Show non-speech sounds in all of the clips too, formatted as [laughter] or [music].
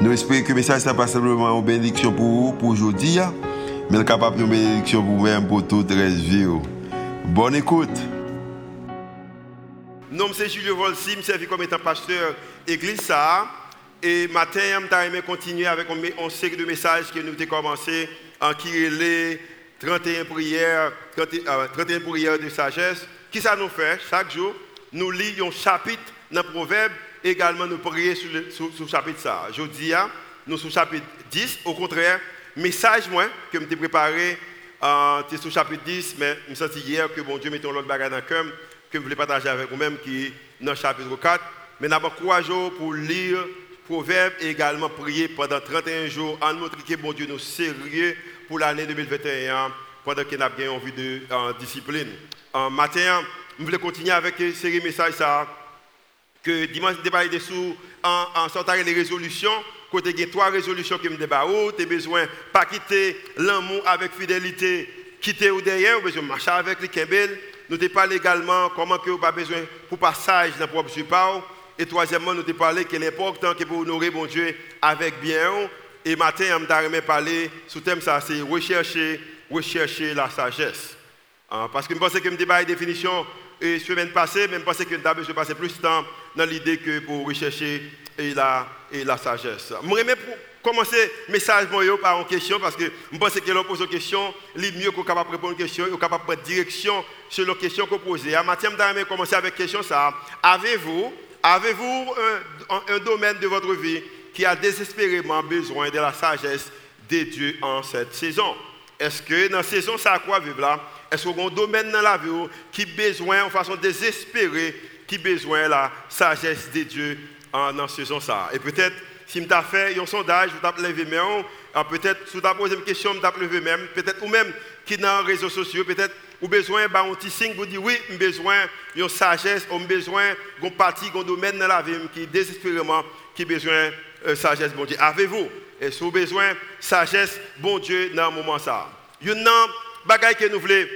Nous espérons que le message n'est pas simplement une bénédiction pour vous, pour aujourd'hui, hein. mais capable de bénédiction pour vous-même, pour toute la vie. Oh. Bonne écoute. Nom c'est Julio Volsi, je suis comme étant pasteur église ça. Et matin, je vais continuer avec une série de messages que nous avons commencé en les 31 prières, 31 prières de sagesse. Qui ça nous fait? Chaque jour, nous lisons un chapitre dans le proverbe également nous prier sur le chapitre ça. Je dis, hein, nous sur chapitre 10, au contraire, message moi que je préparé euh, sur chapitre 10, mais je me sens hier que bon Dieu mette l'autre bagage dans le cœur que je voulais partager avec vous-même qui est dans le chapitre 4. Mais d'abord, jours pour lire Proverbe et également prier pendant 31 jours en montrant que bon Dieu nous sérieux pour l'année 2021 pendant qu'il a bien envie de euh, discipline. En matin, je voulais continuer avec une série de messages ça que dimanche, je parlé dessous en, en sortant les résolutions. Côté il y a trois résolutions qui me débarquent. Tu as besoin pas quitter l'amour avec fidélité, quitter ou derrière, ou besoin marcher avec les Kembel. Nous te parlé également comment que pas besoin pour passage dans le propre support. Et troisièmement, nous te parlé qu'il est important que pour honorer mon Dieu avec bien. Et matin, on m'a parlé sous thème ça, c'est rechercher, rechercher la sagesse. Ah, parce que je pense que je me définition et semaine passée, même pensé que nous avons passé plus de temps dans l'idée que pour rechercher et la, et la sagesse. Je pour commencer le message par une question parce que je pense que l'on pose une question, il mieux qu'on capable répondre à une question, qu'on capable prendre direction sur la question qu'on pose. À Mathieu, je commencer avec une question. Avez-vous avez un, un, domaine de votre vie qui a désespérément besoin de la sagesse de Dieu en cette saison? Est-ce que dans cette saison, ça quoi vivre là? Est-ce y a un domaine dans la vie qui a besoin, en façon désespérée, qui besoin la sagesse de Dieu en, ce saison ça Et peut-être, si je fait un sondage, je vais lever même, peut-être, si je posé une question, je vais lever même, peut-être, ou même qui dans les réseaux sociaux, peut-être, ou besoin d'un petit signe pour dire oui, j'ai besoin d'une sagesse, ou besoin d'un parti, d'un domaine dans la vie qui désespérément qui besoin de sagesse, bon Dieu. Avez-vous, et si vous avez besoin de sagesse, bon Dieu, dans ce moment ça? Il y a bagaille que nous voulons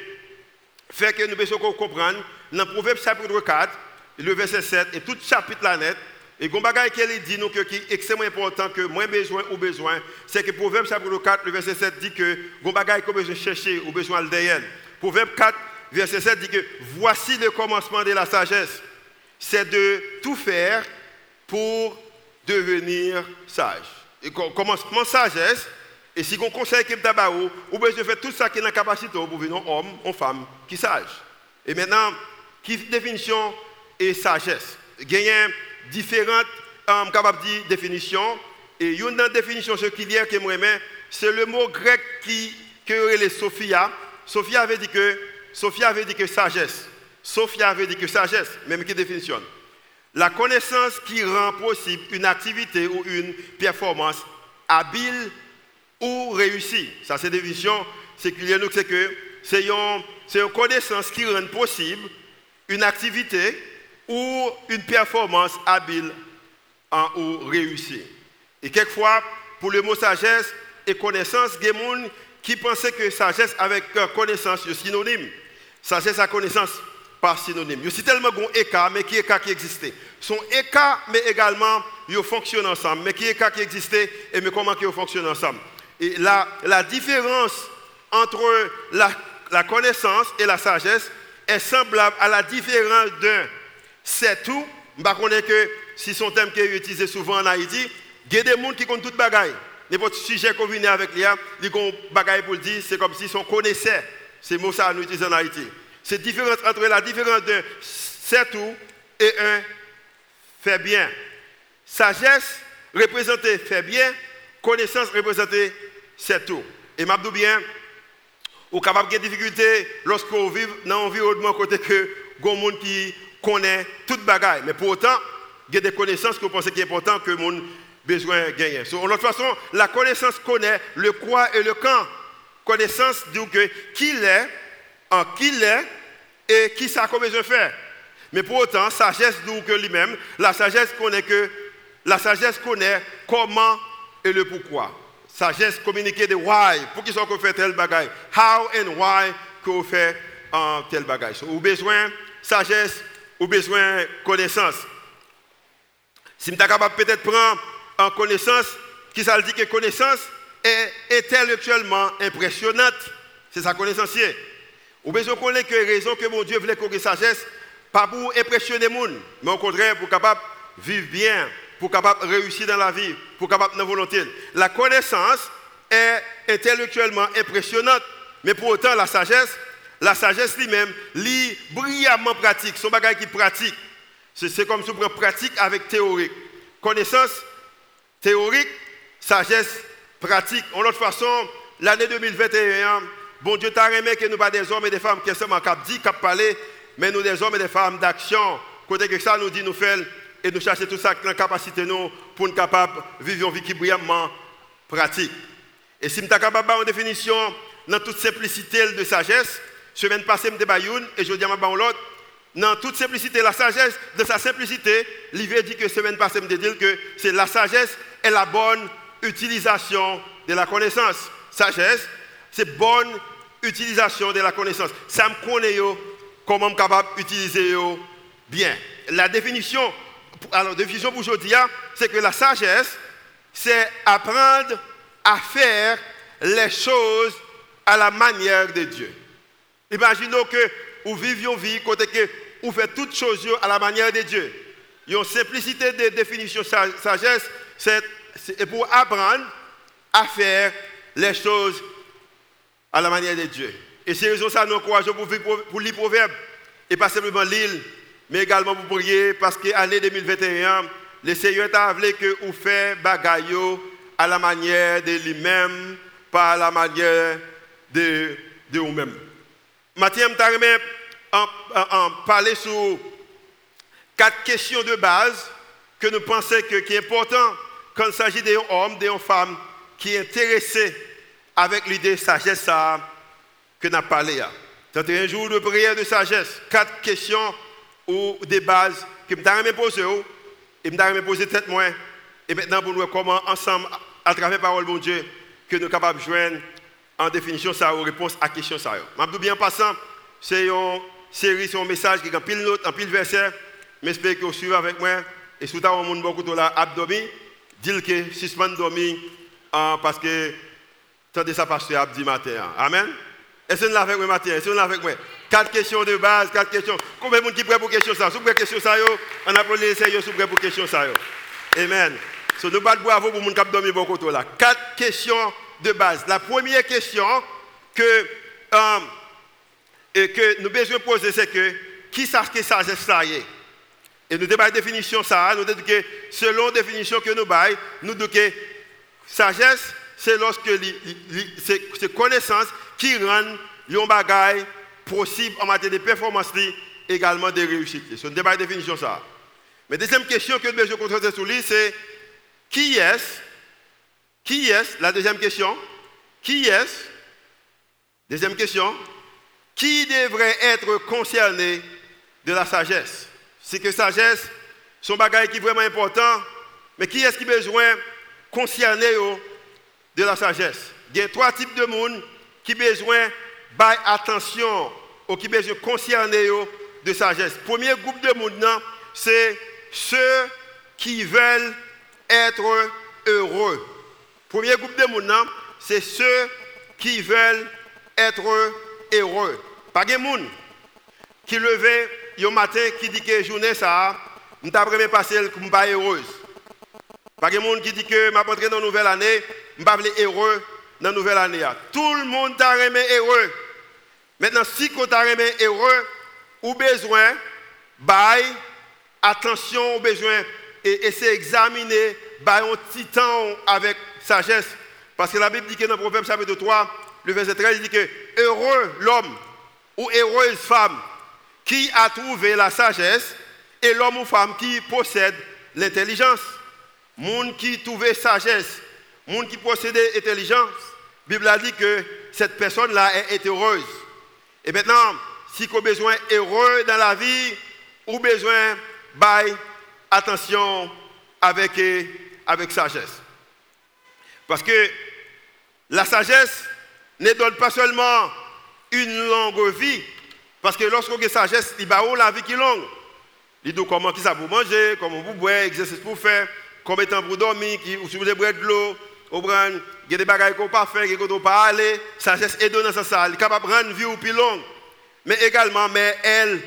faire que nous puissions comprendre, dans le Proverbe chapitre 4, le verset 7, et tout chapitre là net, et un bagaille qu'elle dit nous que qui est extrêmement important que moins besoin ou besoin, c'est que Proverbe chapitre 4, le verset 7 dit que bagaille qu'on besoin chercher ou besoin derrière. Proverbe 4, verset 7 dit que voici le commencement de la sagesse, c'est de tout faire pour devenir sage. Et commencement sagesse, et si on conseille que vous ou besoin faire tout ça qui est dans la capacité pour devenir homme ou femme qui sage. Et maintenant, qui définition et sagesse Il y a différentes um, définitions. Et une définition ce qu'il y a que moi c'est le mot grec qui que les Sophia. Sophia avait dit que Sophia avait dit que sagesse. Sophia avait dit que sagesse, même qui définition. La connaissance qui rend possible une activité ou une performance habile ou réussi. Ça, c'est des visions séculières. C'est que c'est une, connaissance qui rend possible une activité ou une performance habile en, ou réussie. Et quelquefois, pour le mot sagesse et connaissance, il y a des gens qui pensaient que sagesse avec connaissance est synonyme. Sagesse à connaissance, pas synonyme. Il y a tellement bon écart, mais qui écart qui existait. Son écart, mais également, ils fonctionnent ensemble. Mais qui écart qui existait et mais comment ils fonctionnent ensemble? Et la, la différence entre la, connaissance et la sagesse est semblable à la différence d'un c'est tout. Je ne que si son thème qui est utilisé souvent en Haïti, il y a des gens qui connaissent tout bagaille. N'importe sujet qu'on vient avec lui, ils ont bagaille pour dire, c'est comme si son connaissait. C'est mot ça nous utilisons en Haïti. C'est différence entre la différence d'un c'est tout et un fait bien. Sagesse représentée fait bien, connaissance représentée c'est tout. Et m'a bien, ou capable de difficulté lorsqu'on vit dans un environnement côté que des monde qui connaît toute bagaille. Mais pour autant, il y a des connaissances que vous pensez qu'il est important que monde besoin de gagner. So, de toute façon, la connaissance connaît le quoi et le quand. Connaissance dit que qui est, en qui est et qui ça qu'on besoin faire. Mais pour autant, sagesse dit que lui-même, la sagesse connaît que la sagesse connaît comment et le pourquoi. Sagesse communiquer de why, pour qu'ils soit qu'on fait tel bagaille? How and why qu'on fait un tel bagage. ou besoin sagesse, ou besoin connaissance. Si je suis capable peut-être prendre en connaissance, qui ça dit que connaissance est intellectuellement impressionnante? C'est sa connaissance. Ou besoin connaître que raison que mon Dieu voulait qu'on sagesse, pas pour impressionner les gens, mais au contraire pour capable vivre bien, pour capable réussir dans la vie, pour capable la volonté. La connaissance est intellectuellement impressionnante, mais pour autant la sagesse, la sagesse lui-même, lit brillamment pratique, son bagage qui pratique. C'est comme si on pratique avec théorique. Connaissance théorique, sagesse pratique. En l'autre façon, l'année 2021, bon Dieu t'a remis que nous pas des hommes et des femmes qui sont cap dit, cap parler, mais nous des hommes et des femmes d'action. Côté que ça nous dit nous faire et nous chercher tout ça dans capacité nous pour nous capables vivre une vie qui brillamment pratique. Et si nous sommes capables en définition dans toute simplicité de sagesse, semaine passée, je me et je dis à ma dans toute simplicité, la sagesse, de sa simplicité, l'Ivé dit que semaine passée, je dire que c'est la sagesse et la bonne utilisation de la connaissance. Sagesse, c'est bonne utilisation de la connaissance. Ça me connaît comment je suis capable d'utiliser bien. La définition, alors définition pour aujourd'hui, hein, c'est que la sagesse, c'est apprendre à faire les choses à la manière de Dieu. Imaginons que vous vivez une vie côté que vous faites toutes choses à la manière de Dieu. Une simplicité de définition sagesse, c'est pour apprendre à faire les choses à la manière de Dieu. Et c'est raison ça nous encourageons pour, pour, lire proverbe. Et pas simplement lire, mais également pour prier, parce que l'année 2021, le Seigneur t'a voulu que vous faites bagaille à la manière de lui-même, pas à la manière de, de vous-même. Mathieu, je en, parler sur quatre questions de base que nous pensons que, qui important quand il s'agit d'un homme, d'une femme qui est intéressé avec l'idée de sagesse que nous avons parlé. C'est un jour de prière de sagesse. Quatre questions ou des bases que je vais poser et je vais poser tête moi. Et maintenant, pour nous comment ensemble, à travers la parole de Dieu, que nous sommes capables de joindre en définition ça aux réponses à question ça. Je bien passant, c'est une série, c'est un message qui est en pile note, en pile verset. J'espère que vous suivez avec moi. Et si vous avez un beaucoup de là, abdomi, dites que suspend dormi hein, parce que de ça pasteur abdi matin. Amen. Est-ce que vous avec moi matin? Est-ce que vous avec moi? Quatre questions de base, quatre questions. Combien de monde qui prêt pour question ça? Si vous question ça, on applaudit les sérieux si vous pour question ça. Amen. So, nous battons bravo pour les gens qui dormi beaucoup là. Quatre questions de base. La première question que, euh, que nous besoin poser, c'est que qui sait que sagesse est Et nous avons une définition ça, nous disons que selon la définition que nous avons, nous disons que sagesse, c'est lorsque c'est connaissance qui rend un bagage possible en matière de performance également de réussite. C'est une définition ça. Mais deuxième question que nous devons contrôler sur lui, c'est qui est-ce qui est La deuxième question. Qui est Deuxième question. Qui devrait être concerné de la sagesse? C'est que sagesse, son bagage qui est vraiment important, mais qui est-ce qui a besoin concerné de la sagesse? Il y a trois types de monde qui ont besoin d'attention ou qui ont besoin concerné de sagesse. Premier groupe de monde, c'est ceux qui veulent être heureux. Premier groupe de monde, c'est ceux qui veulent être heureux. Pas de monde qui levait un matin qui dit que journée ça, je vais passer pas heureuse. Pas de monde qui dit que je vais dans une nouvelle année, je vais heureux dans la nouvelle année. Tout le monde t'a remis heureux. Maintenant, si tu as remis heureux, ou besoin, attention, ou besoin, et essayer d'examiner, bail un petit temps avec sagesse. Parce que la Bible dit que dans le Proverbe chapitre 3, le verset 13, il dit que heureux l'homme ou heureuse femme qui a trouvé la sagesse et l'homme ou femme qui possède l'intelligence. monde qui trouvait sagesse, monde qui possédait intelligence, la Bible a dit que cette personne-là est heureuse. Et maintenant, si vous avez besoin heureux dans la vie, ou besoin de attention avec, avec sagesse. Parce que la sagesse ne donne pas seulement une longue vie, parce que lorsqu'on a sagesse, il va la vie qui est longue. Il dit comment ça pour manger, comment vous boire, exercice pour faire, combien de temps pour dormir, si vous avez de l'eau, il y a des bagages qu'on pas faire, qu'on ne pas aller. Sagesse est donnée dans ça. Elle est capable de rendre une vie plus longue. Mais également, mais elle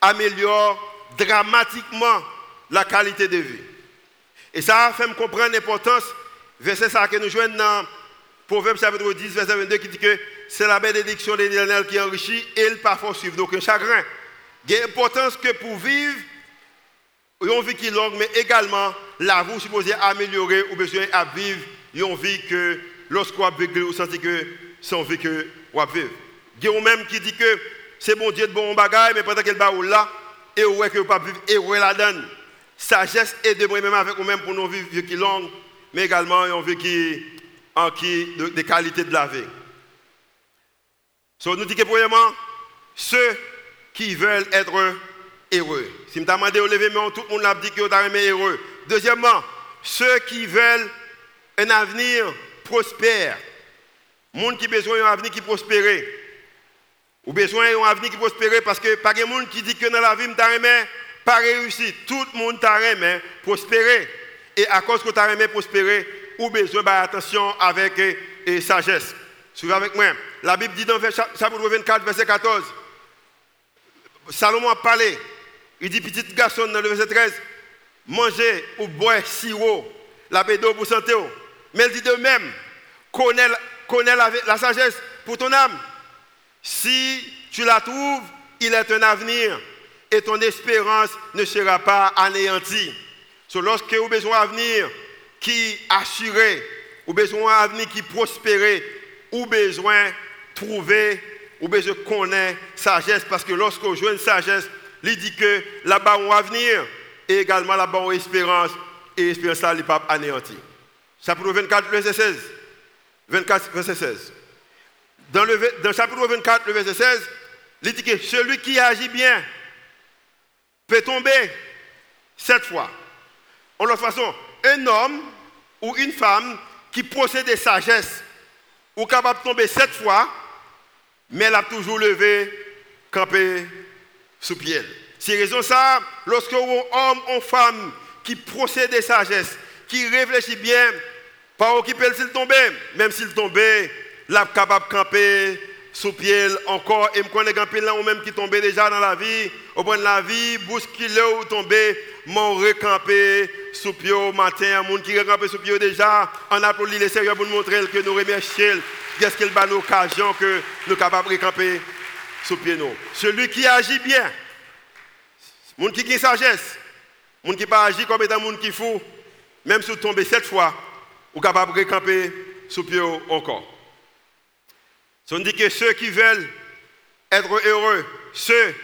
améliore dramatiquement la qualité de vie. Et ça fait me comprendre l'importance, verset ça que nous jouons dans Proverbe chapitre 10, verset 22, qui dit que c'est la bénédiction de l'éternel qui enrichit et il parfois suivre. Un chagrin. Il y a l'importance que pour vivre, une vie qui est longue, mais également la vie supposée améliorer ou besoin à vivre une vie que lorsqu'on vivre, vous sentez que c'est vie que vous vivre. Il y a même qui dit que c'est bon Dieu de bon bagage, mais pendant qu'elle va là, et ouais que pas vivre et la donne? Sagesse et de même avec vous-même pour nous vivre qui longue, mais également une vie qui en qui de, de qualité de la vie. So, nous disons que premièrement, ceux qui veulent être heureux. Si je demande de lever tout le monde a dit que vous êtes heureux. Deuxièmement, ceux qui veulent un avenir prospère. Monde qui besoin d'un avenir qui prospère. Ou besoin d'un avenir qui prospère parce que pas de monde qui dit que dans la vie, je pas réussi. Tout le monde t'a prospérer. Et à cause que tu as prospérer, ou besoin d'attention avec et, sagesse. Suivez avec moi. La Bible dit dans chapitre 24, verset 14, Salomon a parlé, il dit, petit garçon dans le verset 13, manger ou boire sirop, la d'eau pour santé. Mais il dit de même, connais, la, sagesse pour ton âme. Si tu la trouves, il est un avenir et ton espérance ne sera pas anéantie. So, lorsque vous avez besoin d'avenir, qui assuré, ou besoin d'avenir qui prospérer, ou besoin trouver, ou besoin connaître sagesse, parce que lorsque vous jouez une sagesse, il dit que là-bas on avenir, et également là-bas on espérance, et espérance là, n'est pas anéanti. Chapitre 24, verset 16. 24, verset 16. Dans le chapitre 24, le verset 16, il dit que celui qui agit bien peut tomber sept fois. En l'autre façon, un homme ou une femme qui possède sagesse ou capable de tomber sept fois, mais elle a toujours levé, campé sous pied. C'est raison ça, lorsque un homme ou femme qui possède sagesse, qui réfléchit bien, pas occuper s'il tombe, même s'il tombait, là capable de camper sous pied encore, et me connaît grand là ou même qui tombait déjà dans la vie, au point de la vie, bousculé ou tombé, m'ont recampé sous pied matin, monde qui recampé sous pied déjà, on applaudit le Seigneur pour nous montrer que nous remercions, qu'est-ce qu'il a l'occasion que nous sommes capables de recamper sous pied. Celui qui agit bien, monde qui a sagesse, monde qui pas agit comme étant monde qui fou, même si vous tombez sept fois, vous êtes capable de recamper sous pied encore. Que ceux qui veulent être heureux, ceux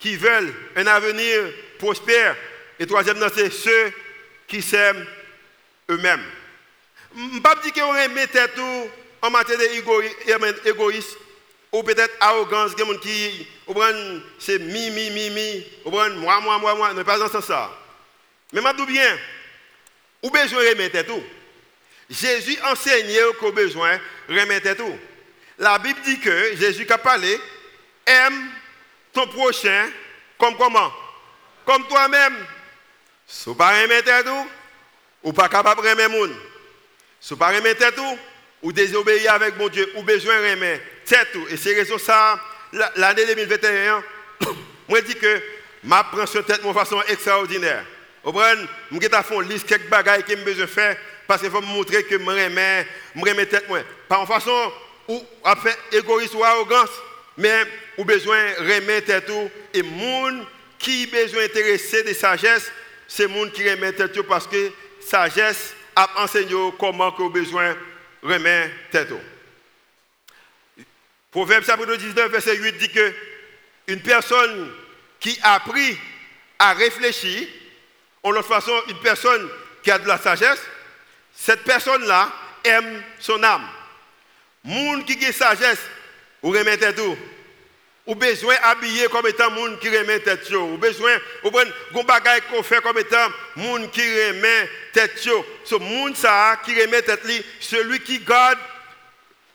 qui veulent un avenir prospère, et troisième, c'est ceux qui s'aiment eux-mêmes. Je ne pas dire qu'on remet tout en matière d'égoïsme ou peut-être arrogance, qui c'est mi, mi, mi, mi, moi, moi, moi, moi, ne pas dans ça. Mais je dis bien, ou besoin remettre tout. Jésus enseignait qu'au besoin remettre tout. La Bible dit que Jésus qui a parlé, aime ton prochain comme comment? Comme toi-même. Si tu pas remettre tout, ou pas capable de remettre monde. Si tu pas remettre tout, ou désobéir avec mon Dieu, ou besoin de remettre tout. Et c'est raison ça, l'année 2021, moi dis que ma prends sur tête de façon extraordinaire. Vous comprenez? Je vais faire une liste quelques bagages que j'ai besoin de faire parce qu'il faut me montrer que je remets, je remets tête. Pas en façon égoïsme ou arrogance, mais ou besoin de remettre tout et monde qui besoin intéressé de sagesse, c'est monde qui remet tout parce que sagesse a enseigné comment que besoin remettre tout. Proverbe chapitre 19 verset 8 dit que une personne qui a appris à réfléchir, en l'autre façon, une personne qui a de la sagesse, cette personne-là aime son âme. Monde qui a sagesse, ou remet tout. Ou besoin d'habiller comme étant monde qui remet tête. Ou besoin, ou un bagage qu'on fait comme étant monde qui remet tête. Ce monde ça qui remet tête celui qui garde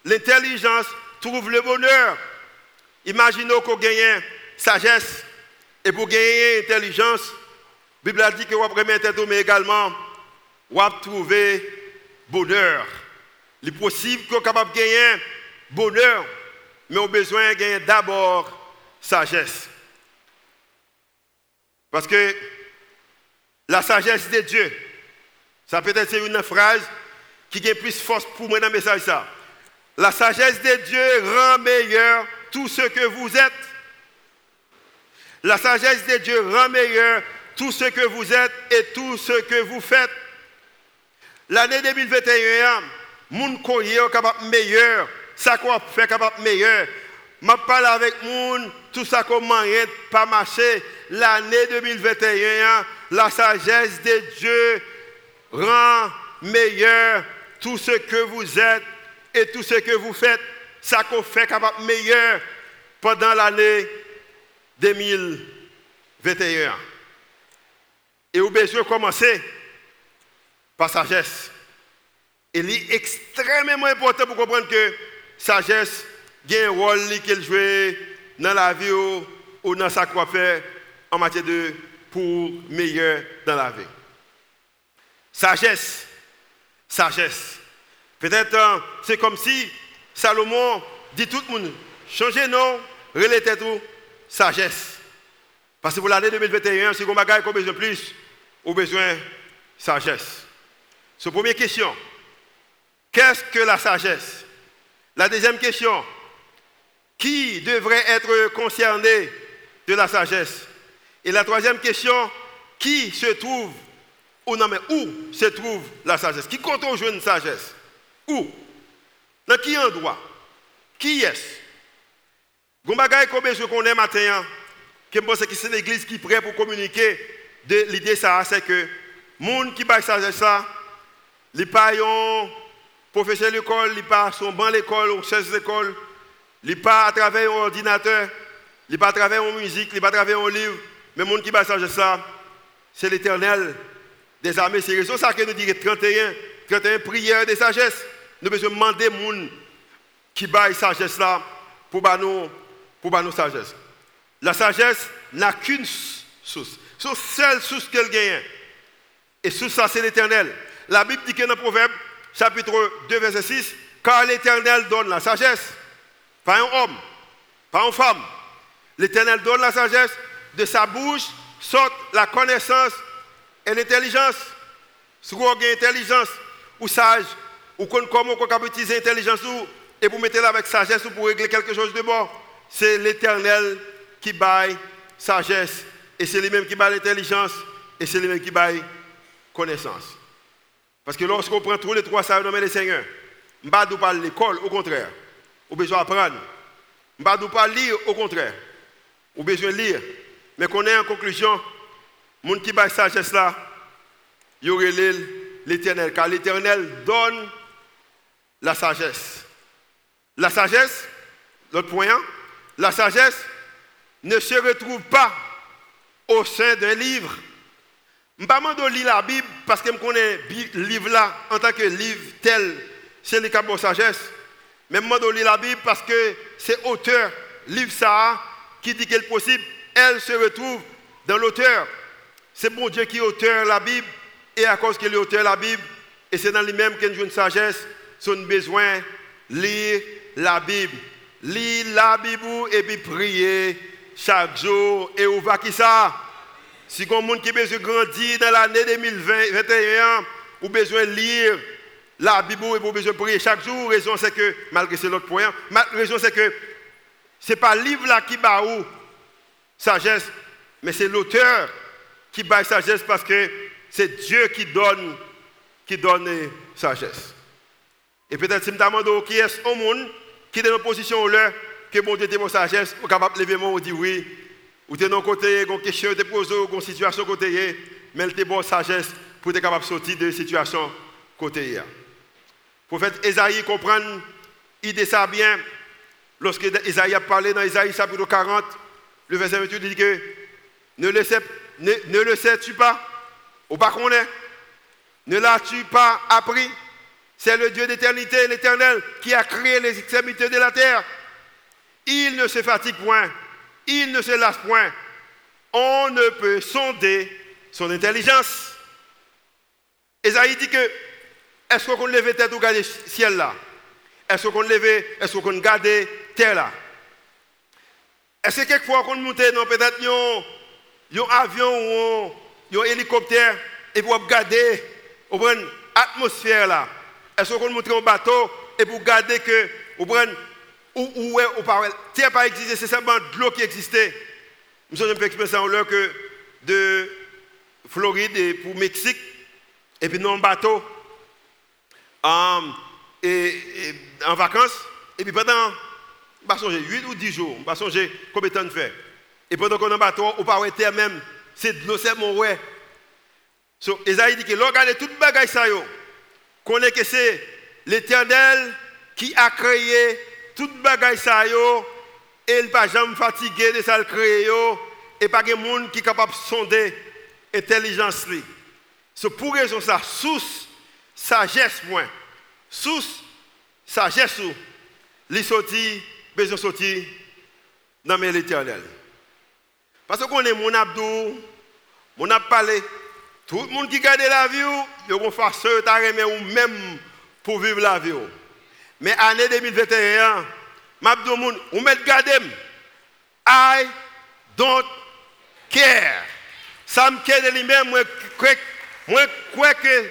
l'intelligence trouve le bonheur. Imaginez qu'on gagne sagesse et pour gagner intelligence, la Bible dit que vous remet tête mais également vous trouver bonheur. Il est possible qu'on capable de gagner bonheur mais on a besoin de gagner d'abord sagesse. Parce que la sagesse de Dieu, ça peut être une phrase qui a plus force pour moi dans le message. Ça. La sagesse de Dieu rend meilleur tout ce que vous êtes. La sagesse de Dieu rend meilleur tout ce que vous êtes et tout ce que vous faites. L'année 2021, mon courrier est capable meilleur ça qu'on fait capable meilleur. Je parle avec moun, tout ça comment pas marché. L'année 2021, la sagesse de Dieu rend meilleur tout ce que vous êtes et tout ce que vous faites. Ça qu'on fait capable meilleur pendant l'année 2021. Et vous besoin commencer par sagesse. Il est extrêmement important pour comprendre que sagesse a un rôle qu'elle joue dans la vie ou, dans sa quoi faire en matière de pour meilleur dans la vie. Sagesse, sagesse. Peut-être euh, c'est comme si Salomon dit tout le monde, changez nom, relatez tout, sagesse. Parce que pour l'année 2021, si vous avez besoin de plus, vous avez besoin de sagesse. C'est première question. Qu'est-ce que la sagesse? La deuxième question, qui devrait être concerné de la sagesse? Et la troisième question, qui se trouve, ou non mais où se trouve la sagesse? Qui compte jouer une sagesse? Où? Dans quel endroit? Qui est-ce? Gombagaï je connais matin, que je pense c'est l'église qui est prête pour communiquer de l'idée ça, c'est que le monde qui la sagesse ça, les paillons professeur de l'école, il pas son banc l'école ou chaise l'école, il pas à travers un ordinateur, il pas à travers une musique, il pas à travers un livre, mais le monde qui changer ça, c'est l'éternel des armées. C'est raison ça que nous disons 31, 31 prières de sagesse. Nous devons demander monde qui baille sagesse là pour nous pour nous sagesse. La sagesse n'a qu'une source. C'est seule source qu'elle gagne. Et sous ça, c'est l'éternel. La Bible dit que dans le proverbe, chapitre 2, verset 6, car l'Éternel donne la sagesse, pas un homme, pas une femme. L'Éternel donne la sagesse, de sa bouche sort la connaissance et l'intelligence. Si vous avez intelligence ou sage, ou comment peut utiliser l'intelligence et vous mettez là avec sagesse pour régler quelque chose de bon, c'est l'Éternel qui baille sagesse et c'est lui-même qui baille l'intelligence et c'est lui-même qui baille connaissance. Parce que lorsqu'on prend tous les trois ça nommer les seigneurs, je ne pas parler l'école, au contraire. On besoin d'apprendre. Je ne pas lire, au contraire. On besoin de lire. Mais qu'on ait en conclusion, monde qui bat sagesse là, il l'éternel. Car l'éternel donne la sagesse. La sagesse, l'autre point, hein, la sagesse ne se retrouve pas au sein d'un livre je ne pas lire la Bible parce que je connais le livre là en tant que livre tel, c'est le de sagesse. Mais je de lire la Bible parce que c'est auteur, livre ça, qui dit qu'elle est possible, elle se retrouve dans l'auteur. C'est bon Dieu qui est auteur de la Bible, et à cause qu'il est auteur de la Bible, et c'est dans lui-même qu'il a une sagesse, son besoin lire la Bible. Lire la Bible et puis prier chaque jour. Et va qui ça? Si monde qui a besoin de grandir dans l'année 2021, ou besoin de lire la Bible et vous besoin de prier chaque jour, la raison c'est que, malgré c'est l'autre point, la raison c'est que ce n'est pas le livre là qui bat ou sagesse, mais c'est l'auteur qui bat sagesse parce que c'est Dieu qui donne, qui donne sagesse. Et peut-être si je me demande qui est au monde qui est dans une position là, que bon Dieu mon sagesse, vous capable de lever mon dit oui, ou tu es dans côté, une question, tu poses une situation côté, mais tu bon sagesse pour être capable de sortir de situation côté Le prophète Esaïe comprend, ça bien, lorsque Esaïe a parlé dans Esaïe chapitre 40, le verset 28 dit que ne le, sais, ne, le sais-tu pas? Ou pas qu'on est? Ne l'as-tu pas appris? C'est le Dieu d'éternité, l'éternel, qui a créé les extrémités de la terre. Il ne se fatigue point, il ne se lasse point. On ne peut sonder son intelligence. Esaïe dit que est-ce qu'on levait tête ou garder ciel là? Est-ce qu'on levait, est-ce qu'on gardait terre là? Est-ce que quelquefois qu'on montait dans peut-être un avion ou un hélicoptère et pour garder l'atmosphère là? Est-ce qu'on montait un bateau et pour garder que ou où, où, où, terre pas existé, c'est seulement de l'eau qui existait. Nous sommes un peu expérimentés en l'heure que de Floride et pour Mexique, et puis nous en bateau, um, et, en vacances, et puis pendant, pas songer, 8 ou 10 jours, pas songer combien de temps de fait. Et pendant qu'on est en bateau, on parle terre même, c'est de l'eau, c'est mon ouais. So, Esaïe dit que l'on regarde toute bagaille ça, qu'on est que c'est l'éternel qui a créé toute bagaille ça, yo, et jamais fatigué de ça le créer, et pas de monde qui est capable de sonder intelligence. C'est pour raison ça, source, sagesse, point. Source, sagesse, les sorti, besoin sortir dans l'éternel. Parce qu'on est mon abdou, mon tout le monde qui garde la vie, il y a une façon de ou même pour vivre la vie. Mais année 2021, m'abdou moun, ou met garder I don't care. Ça me care de lui-même, moi, moi, crois que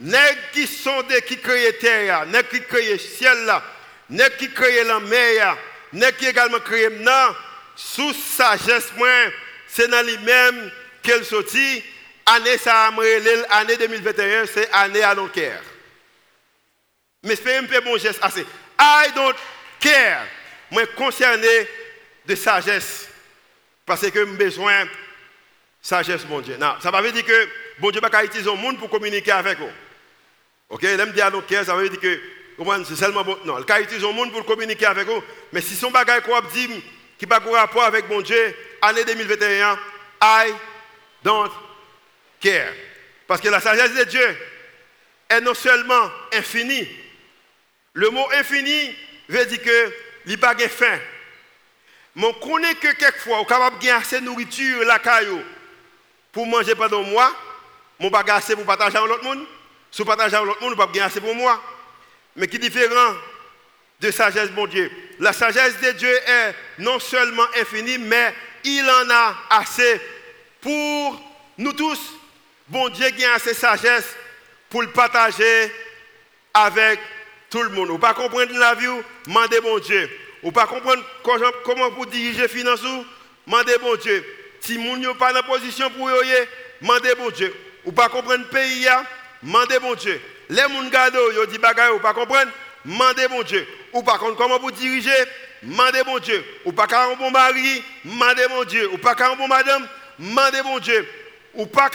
nèg qui sont des qui créent terre, nèg qui créent ciel là, nèg qui créent la mer, nèg qui également créent non, sous sagesse moi, c'est dans lui-même qu'elle sortit. Année ça année 2021, c'est année à care. Mais c'est un peu bon geste assez. I don't care. Moi concerné de sagesse. Parce que j'ai besoin de sagesse, mon Dieu. Non, ça veut pas dire que bon Dieu va utiliser le monde pour communiquer avec vous. Ok, l'aime dire donc ça veut dire que c'est seulement bon. Non, il utilise le monde pour communiquer avec vous. Mais si son bagage quoi dit qui n'a pas rapport avec bon Dieu, année 2021, I don't care. Parce que la sagesse de Dieu est non seulement infinie. Le mot infini veut dire que il n'y a pas de fin. Mais on connaît que quelquefois, on est capable de gagner assez de nourriture, la caillou, pour manger pendant moi, mon pas assez pour partager avec l'autre monde. Si vous partagez avec l'autre monde, ne pas assez pour moi. Mais qui est différent de sagesse, mon Dieu? La sagesse de Dieu est non seulement infinie, mais il en a assez pour nous tous. Bon Dieu a assez de sagesse pour le partager avec tout le monde. Ne pas comprendre la vie, demandez bon Dieu. Ne pas comprendre comment vous diriger les finances, demandez bon Dieu. Si vous n'avez pas dans position pour y demandez bon Dieu. Ou pas comprendre le pays, demandez bon Dieu. Les gens qui ont dit bagaille, ou pas comprendre, demandez bon Dieu. Ou pas comment vous diriger, demandez bon Dieu. Ou pas un bon mari, demandez bon Dieu. Ou pas un bon madame, demandez bon Dieu. Ou pas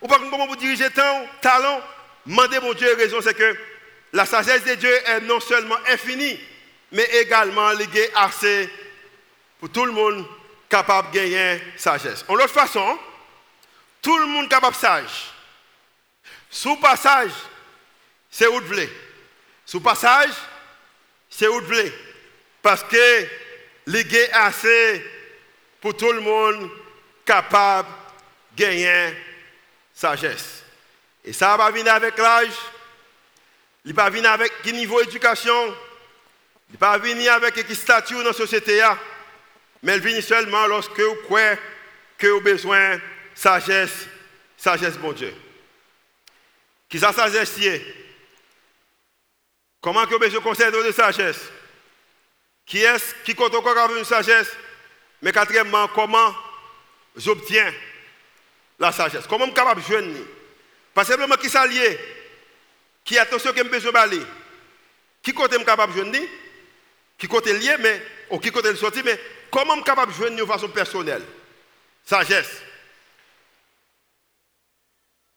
ou pas comment vous diriger tant talent, demandez bon Dieu. La raison c'est que la sagesse de Dieu est non seulement infinie, mais également liée assez pour tout le monde capable de gagner sagesse. En l'autre façon, tout le monde capable sage. Sous passage, c'est où de Sous passage, c'est où de Parce que les assez pour tout le monde capable de gagner sagesse. Et ça va venir avec l'âge, il va venir avec quel niveau d'éducation, il va venir avec quel statut dans la société, mais il vient seulement lorsque vous croyez que vous avez besoin sagesse, sagesse, bon Dieu. Qui ça sagesse Comment que je conseille de sagesse? Qui est-ce qui compte encore avec une sagesse Mais quatrièmement, comment j'obtiens la sagesse? Comment je suis capable de jouer? Pas simplement qui s'allie, qui attention que je besoin d'aller. Qui côté je capable de jouer Qui côté lié, mais, ou qui côté le sortir, mais comment je capable de jouer de façon personnelle? Sagesse.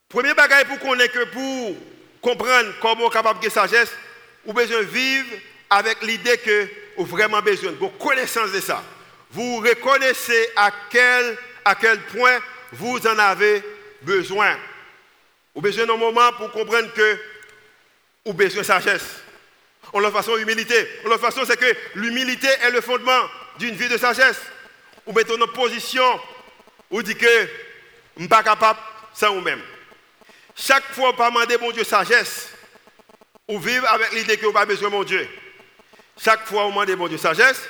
Premier bagage pour connaître que pour comprendre comment on est capable de sagesse, vous besoin de vivre avec l'idée que vous avez vraiment besoin de connaissance de ça. Vous reconnaissez à quel, à quel point vous en avez besoin. Vous avez besoin d'un moment pour comprendre que avez besoin de sagesse. En l'autre façon, humilité. En l'autre façon, c'est que l'humilité est le fondement d'une vie de sagesse. Vous mettez en position, vous dites que je ne suis pas capable sans vous-même. Chaque fois que vous demandez mon Dieu sagesse, vous vivez avec l'idée que vous pas besoin de mon Dieu. Chaque fois que vous demandez mon Dieu sagesse,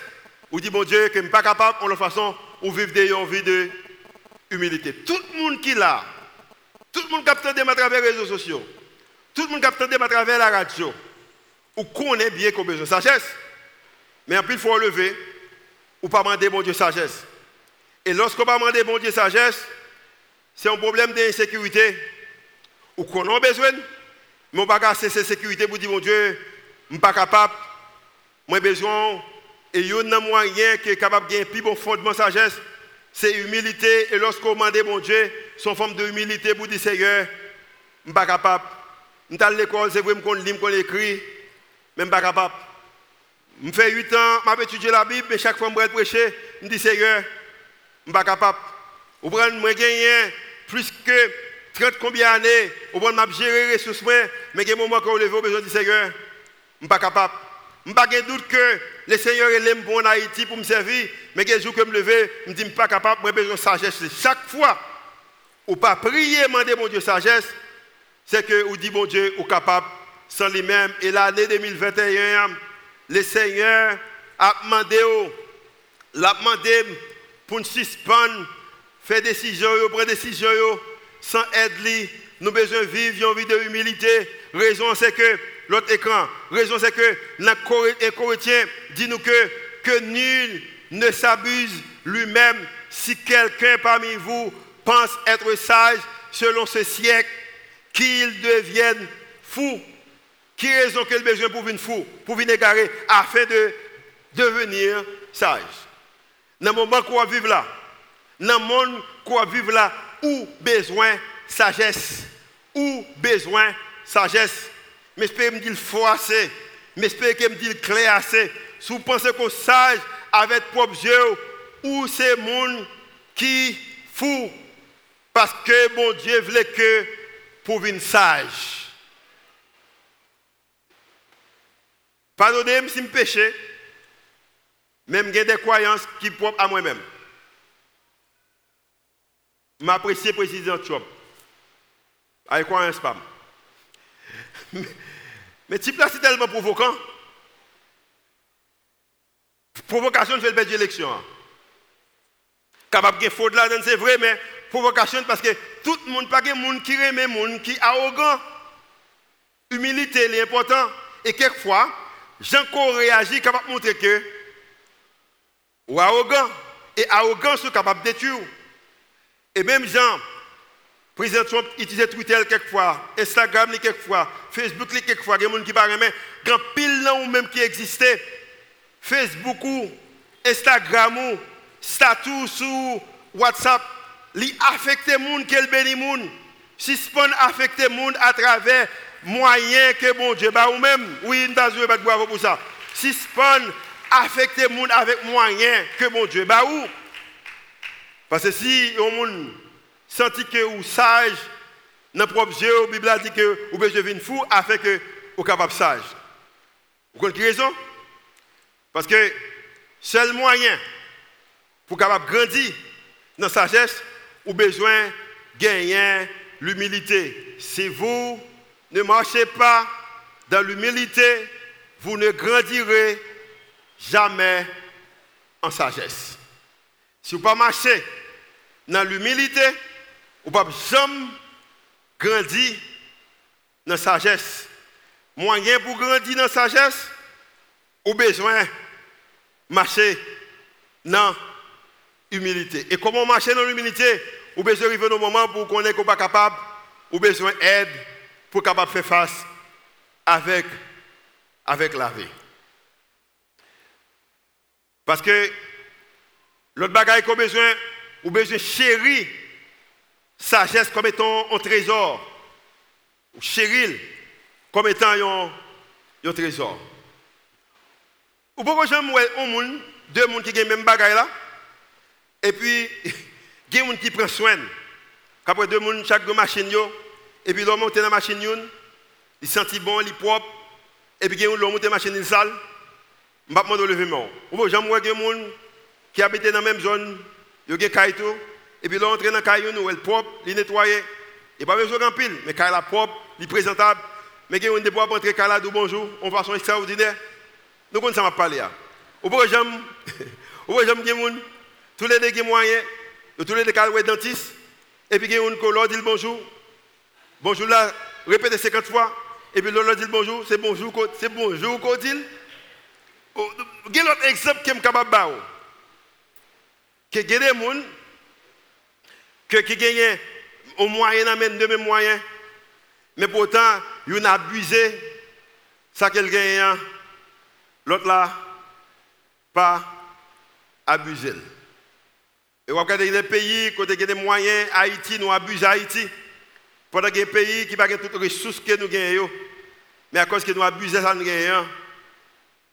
vous dites mon Dieu que je ne suis pas capable, en l'autre façon, vous vivez une vie de humilité. Tout le monde qui l'a, tout le monde qui a à travers les réseaux sociaux, tout le monde qui a à travers la radio, ou connaît bien qu'on a besoin de sagesse. Mais en plus, il faut relever, ou pas demander mon Dieu sagesse. Et lorsqu'on va demander mon Dieu sagesse, c'est un problème d'insécurité. Ou qu'on a besoin, mais on ne peut pas cesser sécurité pour dire mon Dieu, je ne suis pas capable, moi besoin, et il y a un moyen qui est capable de un plus bon fondement de sagesse, c'est humilité. Et lorsqu'on demande mon Dieu, son forme de humilité pour dire Seigneur, je ne suis pas capable. Je suis à l'école, c'est vrai, je lis, je écrit, même pas capable. Je fais 8 ans, je étudié la Bible, mais chaque fois que je prêcher, je dis Seigneur, je ne suis pas capable. Vous prenez, moi, gagner plus que 30 combien d'années, vous prenez, je gérer les ressources, mais il y a un moment où je besoin de Seigneur, je ne suis pas capable. Je n'ai pas de doute que le Seigneur est pour en Haïti pour me servir, mais il y a jour que je me lève, je je ne suis pas capable, j'ai besoin de sagesse. Chaque fois, ou pas prier, demander mon Dieu sagesse, c'est que vous dites, mon Dieu, est capable sans lui-même. Et l'année 2021, le Seigneur a demandé, l'a demandé pour nous suspendre, faire décision, prendre décision sans aide. Nous avons besoin de vivre une vie de humilité. Raison, c'est que, l'autre écran, raison, c'est que, les Corinthiens dit nous que, que nul ne s'abuse lui-même si quelqu'un parmi vous pense être sage selon ce siècle, qu'il devienne fou. Qui raison qu'il a besoin pour venir fou, pour venir égarer, afin de devenir sage? Dans le moment qu'on vivre là, dans le monde qu'on vivre là, où besoin sagesse, où besoin sagesse? Mais j'espère me dire fort assez, mais j'espère que me dire clair assez. Si vous pensez qu'on sage avec propre yeux, ou c'est monde qui fou, parce que mon Dieu voulait que pour venir sage. Pardonnez-moi si je péché, même j'ai des croyances qui propres à moi-même. M'apprécier président Trump. Avec quoi un spam. [laughs] Mais, type là, c'est tellement provoquant. Provocation fait le bête d'élection. Hein. Capable de faute là, c'est vrai, mais provocation parce que tout le monde, pas de monde qui remet, monde qui est arrogant. Humilité, c'est important. Et quelquefois, Jean qu'on réagit capable de montrer que ou arrogant et arrogant sont capables de détruire. Et même Jean, président Trump utilise Twitter quelquefois, Instagram quelquefois, Facebook quelquefois, il y a des gens qui parlent, mais grand pile là ou même qui existait, Facebook ou Instagram ou statut sur WhatsApp, li affecte les gens qui béni monde. Suspend affecte les gens à travers moyen que bon Dieu, bah ou même, oui, nous avons besoin bravo pour ça. Si spawn affecte le monde avec moyen que bon Dieu, bah où Parce que si on monde senti que ou sage, dans propre Dieu, la Bible dit que besoin de fou afin que vous capable sage. Vous comprenez raison Parce que seul moyen pour capable grandir dans sagesse, vous besoin gagner l'humilité. C'est vous ne marchez pas dans l'humilité, vous ne grandirez jamais en sagesse. Si vous ne marchez dans l'humilité, vous ne pouvez jamais grandir dans la sagesse. Moyen pour grandir dans la sagesse, vous besoin marcher dans l'humilité. Et comment marcher dans l'humilité? Vous besoin arriver au moment pour qu'on n'est pas capable, vous besoin d'aide pour capable faire face avec, avec la vie. Parce que l'autre bagaille qu'on besoin, ou besoin chérir sagesse comme étant un trésor. ou Cheryl, comme étant un, trésor. Ou pourquoi j'aime un deux monde qui ont le même bagage là, et puis, [laughs] il y a des gens qui prennent soin. Après deux monde, chaque deux machines, et puis l'homme monte dans la machine, il sent bon, il est propre, et puis qui monte dans la machine, il sale. Je ne vais pas lever mon. Ou bien, j'aime des gens qui habitent dans la même zone, il y a des gens et puis on entre dans la caillou, elle est propre, il. Il n'y a pas besoin d'un pile, mais quand elle est propre, il est présentable. Mais il y a des gens qui entrer là, bonjour, en façon extraordinaire. Connaissons ça m'a parlé. Ou bien, j'aime, [laughs] ou bien, j'aime des gens, tous les deux moyens, tous les deux cas dentiste, et puis qui leur dit bonjour. Bonjour là, répétez 50 fois, et puis leur dit bonjour, c'est bonjour, c'est bonjour qu'on dit. Il y a un autre exemple qui est capable de faire. Il y a des gens que qui gagne au moyen amène de même moyen mais pourtant il a abusé ça qu'elle gagne l'autre là pas abusé et vous regardez les pays ont des moyens Haïti nous abusons Haïti pendant que les pays qui n'ont pas toutes les ressources que nous gagnons mais à cause que nous abusons ça nous gagnons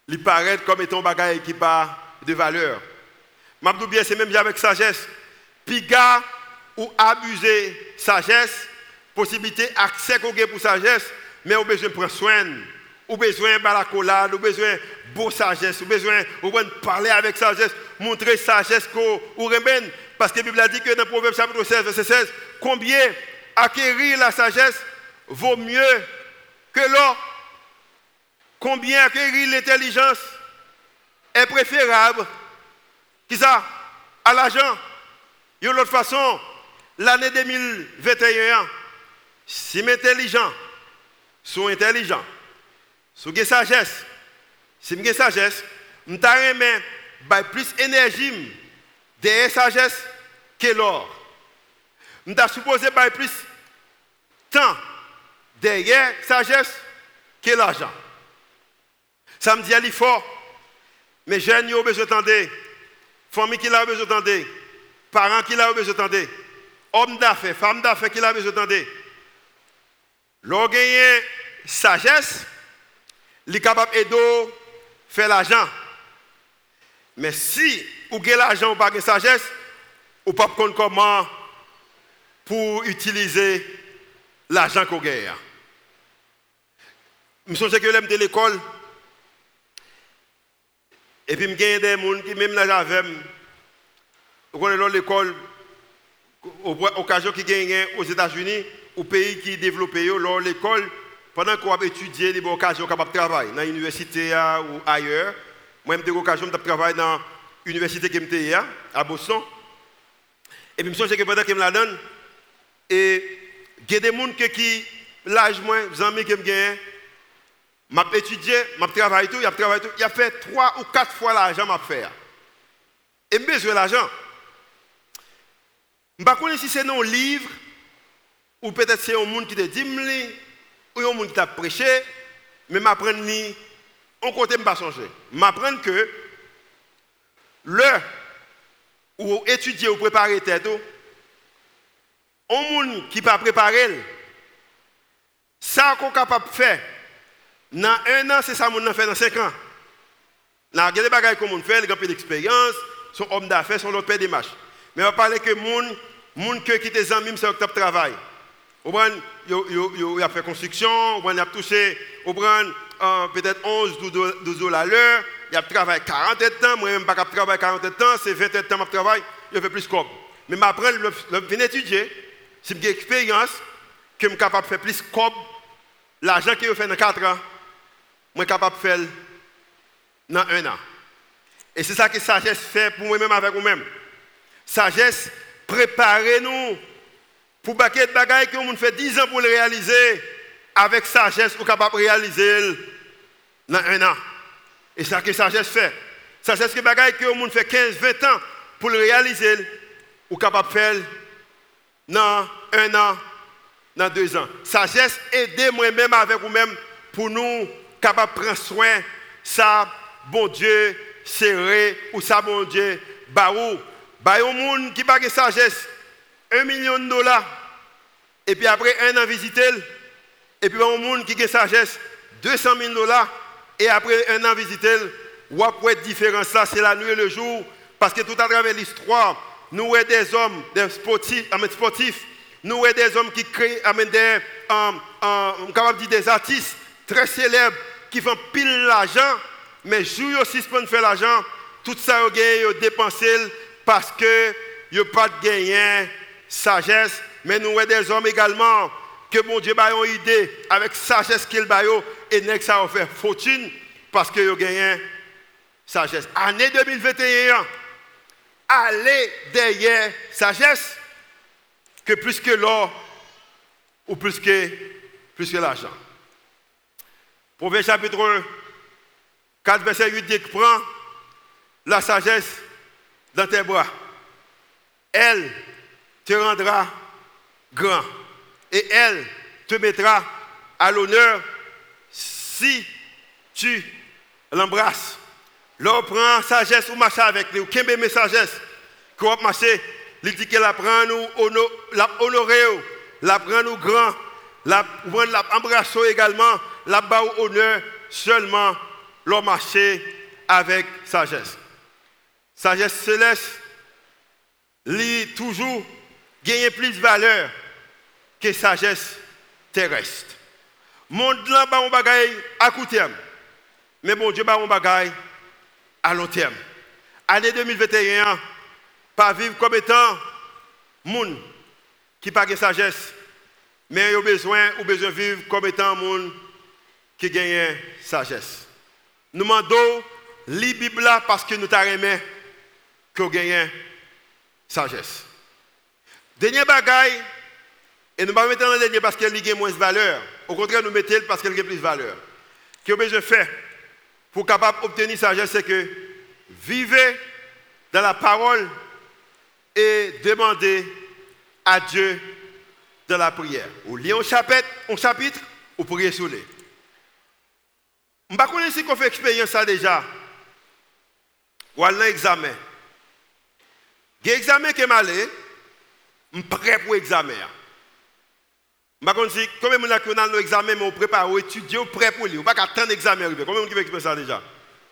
il paraît comme étant un bagage qui pas de valeur. Je bien, c'est même avec sagesse. Piga ou abuser sagesse, possibilité, accès qu'on a pour sagesse, mais on a besoin de prendre soin, on a besoin de balacolade, on a besoin de beau sagesse, on a besoin de parler avec sagesse, montrer sagesse qu'on remène. Parce que la Bible a dit que dans Proverbe chapitre 16, verset 16, combien acquérir la sagesse vaut mieux que l'or? Combien acquérir l'intelligence est préférable qui ça, à l'argent? De l'autre façon, l'année 2021, si mes intelligents sont intelligents, si j'ai sagesse, si j'ai sagesse, je vais plus d'énergie de sagesse que l'or. Je suis supposé avoir plus temps derrière sagesse que l'argent. Ça me dit, il fort. Mais jeunes ont besoin d'entendre. Famille qui a besoin d'entendre. Parents qui ont besoin d'entendre homme d'affaires, femme d'affaires qui l'a besoin d'entendre. Lorsqu'on gagne sagesse, il est capable d'aider faire l'argent. Mais si vous avez l'argent ou pas de sagesse, vous ne pouvez pas comment pour utiliser l'argent qu'on gagne. Je souviens que j'aime de l'école. Et puis, je gagne des gens qui, même là, j'avais, vous l'école, occasion qui gagne aux États-Unis, au pays qui développe l'école, pendant qu'on a étudié, les occasions capable de travailler dans l'université ou ailleurs. Moi, j'ai eu l'occasion de travailler dans l'université qui à Boston. Et puis, je me suis que pendant que je la donne, et il y a des gens qui, l'âge moins, les amis me gagnent, m'a étudié, m'a travaillé tout, il a travaillé tout, il a fait trois ou quatre fois l'argent m'a fait. Et besoin l'argent. Je ne sais pas si c'est un livre, ou peut-être c'est un monde qui te dit, ou un monde qui t'a prêché, mais je m'apprends ni, on côté ne pas changer. Je m'apprends que le ou étudier ou préparer tête, un monde qui pas préparé, ça qu'on est capable de faire, dans un an, c'est ça qu'on fait dans cinq ans. Dans les bagages qu'on fait, les gens d'expérience, sont hommes d'affaires, sont l'autre des marches. Mais on va parler que les gens qui ont des amis, c'est un travail. Il a fait construction, il a touché euh, peut-être 11, 12 dollars l'heure, il a travaillé 40 ans, moi-même pas travailler 40 ans, c'est 20 ans de travail, il fait plus comme. Mais je apprends, je viens étudier, c'est une expérience que je suis capable de faire plus comme l'argent qu'il a fait dans 4 ans, je suis capable de faire dans 1 an. Et c'est ça que sagesse fait pour moi-même avec vous-même. Sagesse Préparez-nous pour baquer de bagaille que on fait 10 ans pour le réaliser. Avec sagesse, vous capable de réaliser dans un an. Et ça que sagesse fait. Sagesse que bagaille que on fait 15, 20 ans pour le réaliser, vous capable de faire dans un an, dans deux ans. Sagesse, aidez-moi même avec vous-même pour nous capables de prendre soin ça, bon Dieu, serré, ou ça, bon Dieu, baou bah, il y a un monde qui pas de sagesse, un million de dollars, et puis après un an visiter, Et puis, un monde qui a sagesse, 200 000 dollars, et après un an visiter, ou après différence là, c'est la nuit et le jour, parce que tout à travers l'histoire, nous avons des hommes, des sportifs, sportifs. Nous avons des hommes qui créent, des, um, des artistes très célèbres qui font pile l'argent, mais jour aussi pour faire l'argent, tout ça, ils dépensé parce que n'ont pas de gain, sagesse. Mais nous avons des hommes également que mon Dieu a une idée avec sagesse qu'il a et que ça fait fortune parce qu'ils ont gagné sagesse. Année 2021, allez derrière sagesse que plus que l'or ou plus que, plus que l'argent. Proverbe chapitre 1, 4, verset 8 dit prends la sagesse dans tes bras. Elle te rendra grand et elle te mettra à l'honneur si tu l'embrasses. L'homme prend sagesse ou marche avec lui, qu'est mes sagesse, qu'on marcher, il dit qu'elle apprend nous honorer, la prend nous grand, la embrasse également, la bas honneur seulement. L'homme marcher avec sagesse. Sagesse céleste, lui toujours gagner plus de valeur que sagesse terrestre. Monde là ba on bagaille à court terme. Mais bon Dieu ba on bagaille à long terme. Année 2021 pas vivre comme étant monde qui pas de sagesse mais a besoin ou besoin vivre comme étant monde qui gagne sagesse. Nous demandons la Bible parce que nous t'aimons que gagne sagesse. Dernier bagaille et nous ne pas mettre dans le dernier parce qu'elle a moins de valeur. Au contraire, nous mettons parce qu'elle a plus de valeur. Ce que besoin faire pour capable obtenir sagesse, c'est que vivez dans la parole et demandez à Dieu dans la prière. Ou lire un chapitre, un chapitre ou prier sur les. Je ne sais pas si on fait expérience déjà. Ou un examen. Il y a un examen qui est malé, je suis prêt pour l'examen. Je ne sais pas combien de gens ont l'examen, mais on prépare, on étudie, on prêt pour lui. On ne pas attendre l'examen. Combien de gens qui fait ça déjà?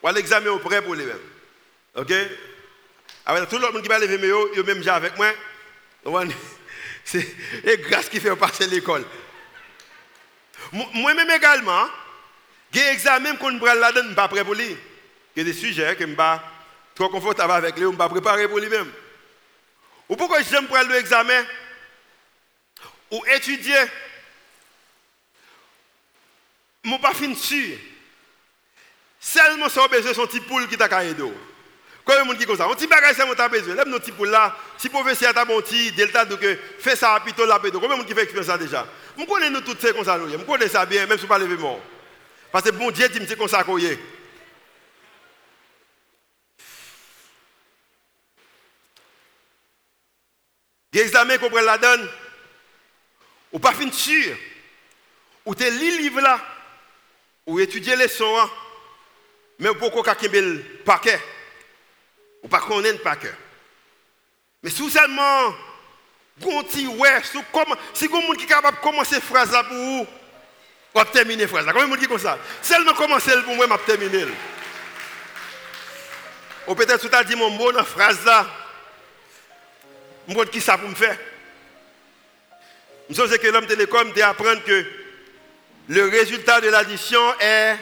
Ou l'examen, on prêt pour lui même. Ok? Alors, tout le monde qui va lever, mais ils même déjà avec moi. [laughs] C'est grâce qui fait passer l'école. Moi-même également, des examens qu'on prend là-dedans, je ne suis pas prêt pour lui. Il y a des sujets que je ne suis pas trop confortable avec lui, je ne suis pas préparé pour lui-même. Ou pourquoi j'aime prendre l'examen ou étudier, je ne pas fin sûr. Seulement si on a besoin son petit poule qui t'a caillé d'eau. Combien de monde qui comme ça On petit bagage c'est mon besoin. Lève nos petits poules là. Si le professeur t'a bon petit delta donc fais ça plutôt là Combien de monde qui fait expérience ça déjà Je connais nous toutes ces comme ça Je connais ça bien même si je pas lever mort. Parce que bon Dieu dit c'est comme ça. Des examens qu'on prend la donne, ou pas fin sûr, ou tu lis le livre là, ou étudier les sons, hein. mais pourquoi qu'on le paquet, ou pas connaître le paquet. Mais si seulement, gonti, ouais, si vous monde qui est capable de commencer phrase là pour vous, ou terminer la phrase là. Comment vous dit comme ça? Seulement commencer pour moi, je terminer. Ou peut-être tu as dit mon mot dans la phrase là, je ne qui ça pour me faire? Je pense que l'homme de l'école apprendre que le résultat de l'addition est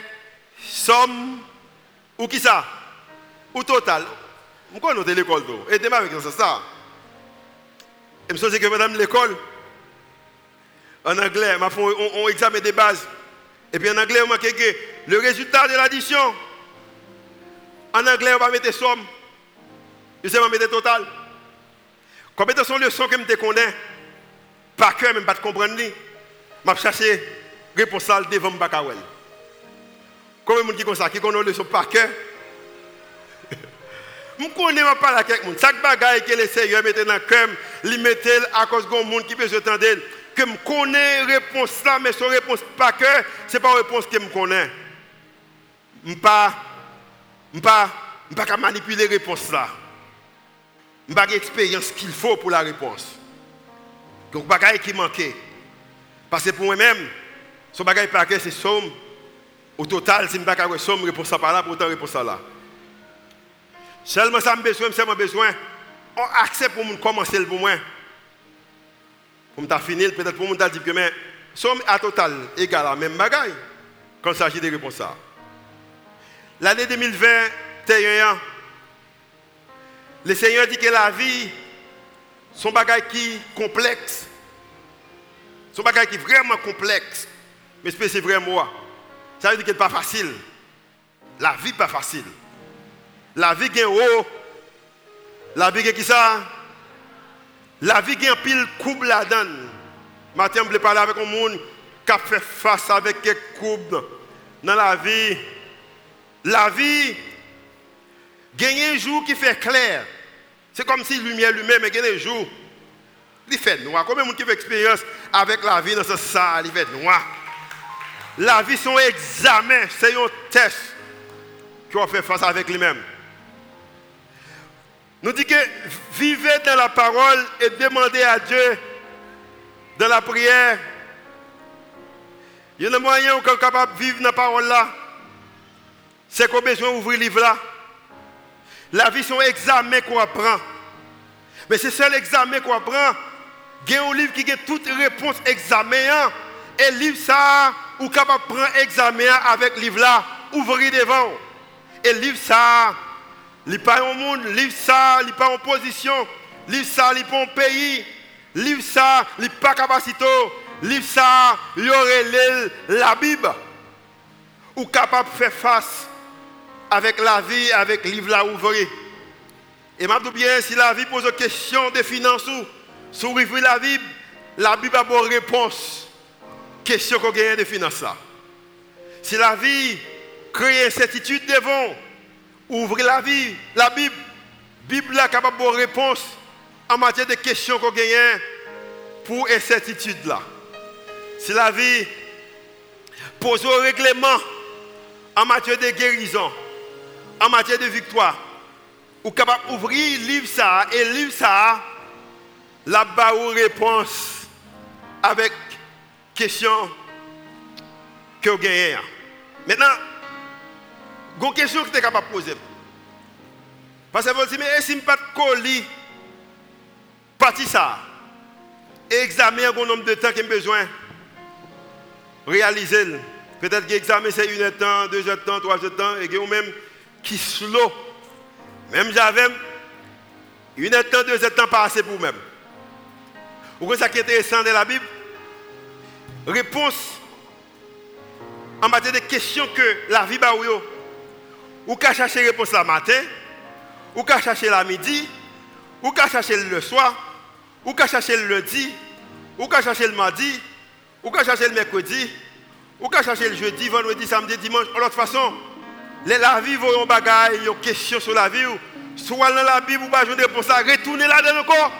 somme ou qui ça? Ou total? Je connais l'école. Aidez-moi avec ça. Et je pense que madame l'école, en anglais, on, on examen des bases. Et puis en anglais, on a que le résultat de l'addition. En anglais, on va mettre somme. Je sais, on va mettre total. Combien de sont leçons que je connais Par cœur, même pas de comprendre. Je vais chercher réponse à devant mon. Combien de gens qui comme ça, qui connaissent leçons par cœur? [laughs] Je connais pas la quelqu'un. Chaque bagaille que le Seigneur mette dans le cœur, il mette à cause de monde qui peut se tendre. Que je connais réponse là, mais son réponse par cœur, ce n'est pas une réponse que je connais. Je ne peux pas, pas manipuler réponse là je n'ai pas l'expérience qu'il faut pour la réponse. Donc, bagaille qui manquait. Parce que pour moi-même, Son bagage paquet, c'est somme. Au total, si je ne pas somme, réponse par là, pourtant réponse là. Seulement ça me besoin, mon besoin. On accepte pour commencer pour moi. Pour me finir, peut-être pour me dire que mais somme à total égal à même bagaille quand il s'agit de réponses. L'année 2021, le Seigneur dit que la vie, son bagage qui complexe, son bagage qui est vraiment complexe, mais c'est vrai moi. Ça veut dire qu'elle n'est pas facile. La vie n'est pas facile. La vie est haut. La vie est qui ça? La vie est pile coupe la donne. Matin, je parler avec un monde qui a fait face avec quelques coupes dans la vie. La vie, gagne un jour qui fait clair. C'est comme si lumière lui-même, mais gagne un jour. Il fait noir. Combien de monde qui fait expérience avec la vie dans ce salle, il fait noir. La vie, c'est un examen, c'est un test qu'on fait face avec lui-même. Nous dit que vivez dans la parole et demandez à Dieu dans la prière. Il y a un moyen où on est capable de vivre dans la parole là. C'est qu'on a besoin d'ouvrir le livre là. La vie, c'est un examen qu'on apprend. Mais c'est seul examen qu'on apprend. Il y a un livre qui a toutes les réponses examen. Et le livre ça, ou capable de prendre examen avec le livre là, ouvrir devant. Et le livre ça, il n'est pas un monde, le livre ça, il n'est pas en position, le livre ça, il n'est pas en pays, le livre ça, il n'est pas capacité, le livre ça, il y aurait la Bible. Ou capable de faire face avec la vie, avec livre là ouvrir. Et je bien, si la vie pose une question de finances, ou, ouvrir la Bible, la Bible a bonne réponse question qu'on gagne de finances Si la vie crée incertitude devant, ouvrez la vie, la Bible, Bible est capable de réponse en matière de questions qu'on gagne pour incertitude là. Si la vie pose un règlement en matière de guérison, en matière de victoire, ou capable d'ouvrir livre ça et livre ça, là-bas réponse avec question que vous gagnez. Maintenant, une question que tu es capable de poser. Parce que vous dites, mais si je ne pas colis, parti ça, examiner un nombre de temps qu'il a besoin, réaliser. Peut-être que l'examen c'est une heure de temps, deux heures de temps, trois heures de temps, et que même qui slow. Même j'avais une heure deux heures temps pas assez pour même. Vous voyez ça qui est intéressant de la Bible réponse en matière de questions que la vie ou ou qu'à chercher réponse la matin, ou qu'à chercher la midi, ou qu'à chercher le soir, ou qu'à chercher le lundi, ou qu'à chercher le mardi, ou qu'à chercher le mercredi, ou qu'à chercher le jeudi, vendredi, samedi, dimanche. De toute façon, les la vie vont bagaille, une question sur la vie, soit dans la Bible ou pas, je réponse à retourner là dedans encore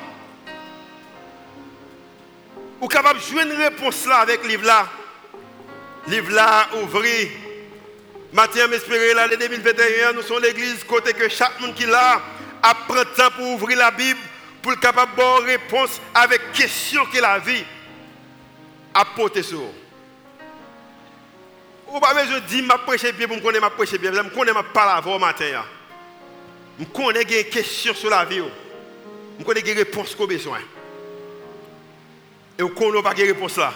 ou capable de jouer une réponse là avec livre là. Livre là, ouvri. Matin, m'espérer l'année 2021, nous sommes l'église côté que chaque monde qui l'a apprend temps pour ouvrir la Bible, pour être capable de réponse avec question que la vie a porté sur. Ou pas besoin de dire, je prêcher bien pour me connaître, je prêcher bien. Je connais ma parole au matin. Je connais des questions sur la vie. Je connais des réponses qu'on a besoin. Et ne pas de réponse là.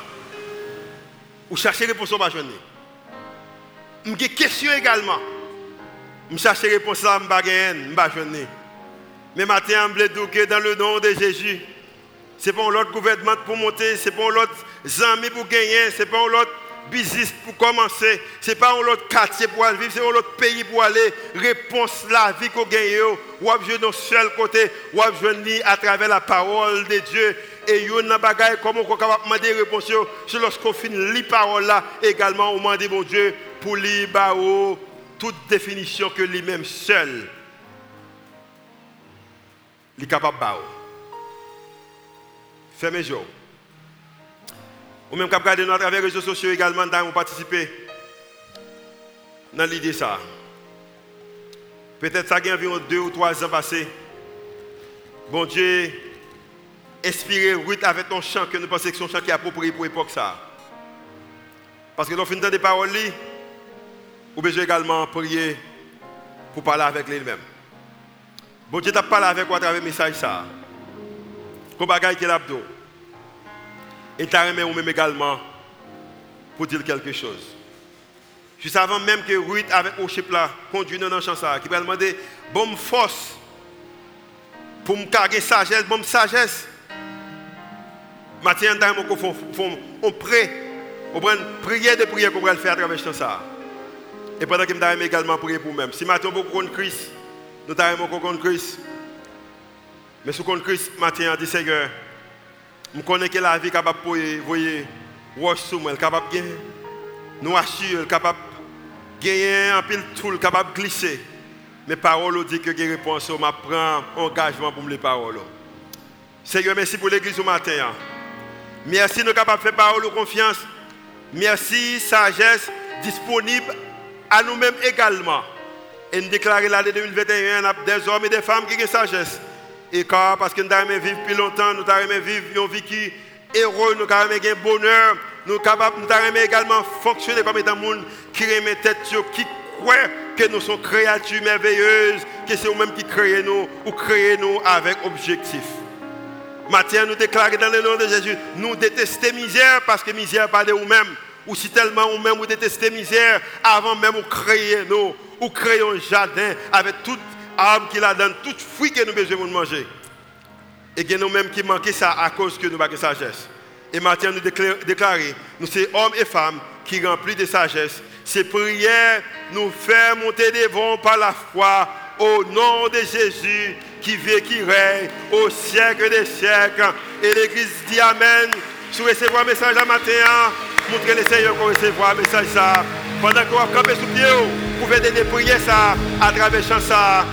Vous cherchez réponse au Je J'ai des questions également. Je cherche réponse là, je ne pas Mais maintenant, je que dans le nom de Jésus, ce n'est pas l'autre gouvernement pour monter, ce n'est pas l'autre amis pour gagner, ce n'est pas l'autre business pour commencer, ce n'est pas l'autre quartier pour aller vivre, c'est l'autre pays pour aller. Réponse la vie qu'on gagne, ou à dans seul côté, ou à à travers la parole de Dieu. Et yo nan bagay comment on capable demander réponse c'est lorsqu'on finit les paroles là également on demande mon Dieu pour lui toute définition que lui-même seul est capable de Fermez les Ou même capable de nous à travers les réseaux sociaux également dans participer dans l'idée ça. Peut-être ça a environ deux ou trois ans passés. Bon Dieu inspiré Ruth avec ton chant que nous pensons que son chant qui est approprié pour l'époque ça. Parce que l'on des paroles, ou besoin également prier pour parler avec lui-même. Bon Dieu t'a parlé avec vous à travers le message ça. Comme bagaille qu'il a Et t'a remis ou même également pour dire quelque chose. Juste avant même que Ruth avec Oship là conduit dans le champ ça, qui va demander bonne force pour me carrer sagesse, bonne sagesse. Matin, on prie, on prend prière de prière qu'on va le faire à travers ce ça. Et pendant que je également prier pour moi-même. Si matin, beaucoup contre Christ, nous avons contre Christ. Mais ce contre Christ, matin, dit Seigneur, je connais que la vie est capable de voyer, wash sur moi, capable de nous assurer, capable de gagner un pile tout, capable de glisser. Mes paroles disent que j'ai réponse, je prends engagement pour les paroles. Seigneur, merci pour l'église ce matin. Merci de nous capables de faire parole de confiance. Merci, sagesse disponible à nous-mêmes également. Et nous déclarer l'année 2021, des hommes et des femmes qui ont sagesse. Et car, parce que nous avons vivre plus longtemps, nous avons vivre une vie qui est heureux, nous avons un bonheur, nous avons également fonctionner comme étant monde qui remet tête sur qui croit que nous sommes créatures merveilleuses, que c'est nous-mêmes qui créons nous ou créons nous avec objectif. Matin, nous déclarons dans le nom de Jésus, nous détestons misère parce que misère pas de nous-mêmes. Ou si tellement nous-mêmes nous détestons misère, avant même de créer nous, ou un jardin avec toute arbre qu'il a dans toute fruit que nous besoin de manger. Et que nous-mêmes qui manquons ça à cause que nous de sagesse. Et maintenant, nous déclarons, nous sommes hommes et femmes qui remplissent de sagesse. Ces prières nous font monter devant par la foi au nom de Jésus qui vit qui règne au siècle des siècles. Et l'Église dit Amen. Si vous recevez un message à matin, montrez le Seigneur qu'on recevoir un message ça. Pendant qu'on va camper sous pied, vous pouvez donner prier ça à travers ça.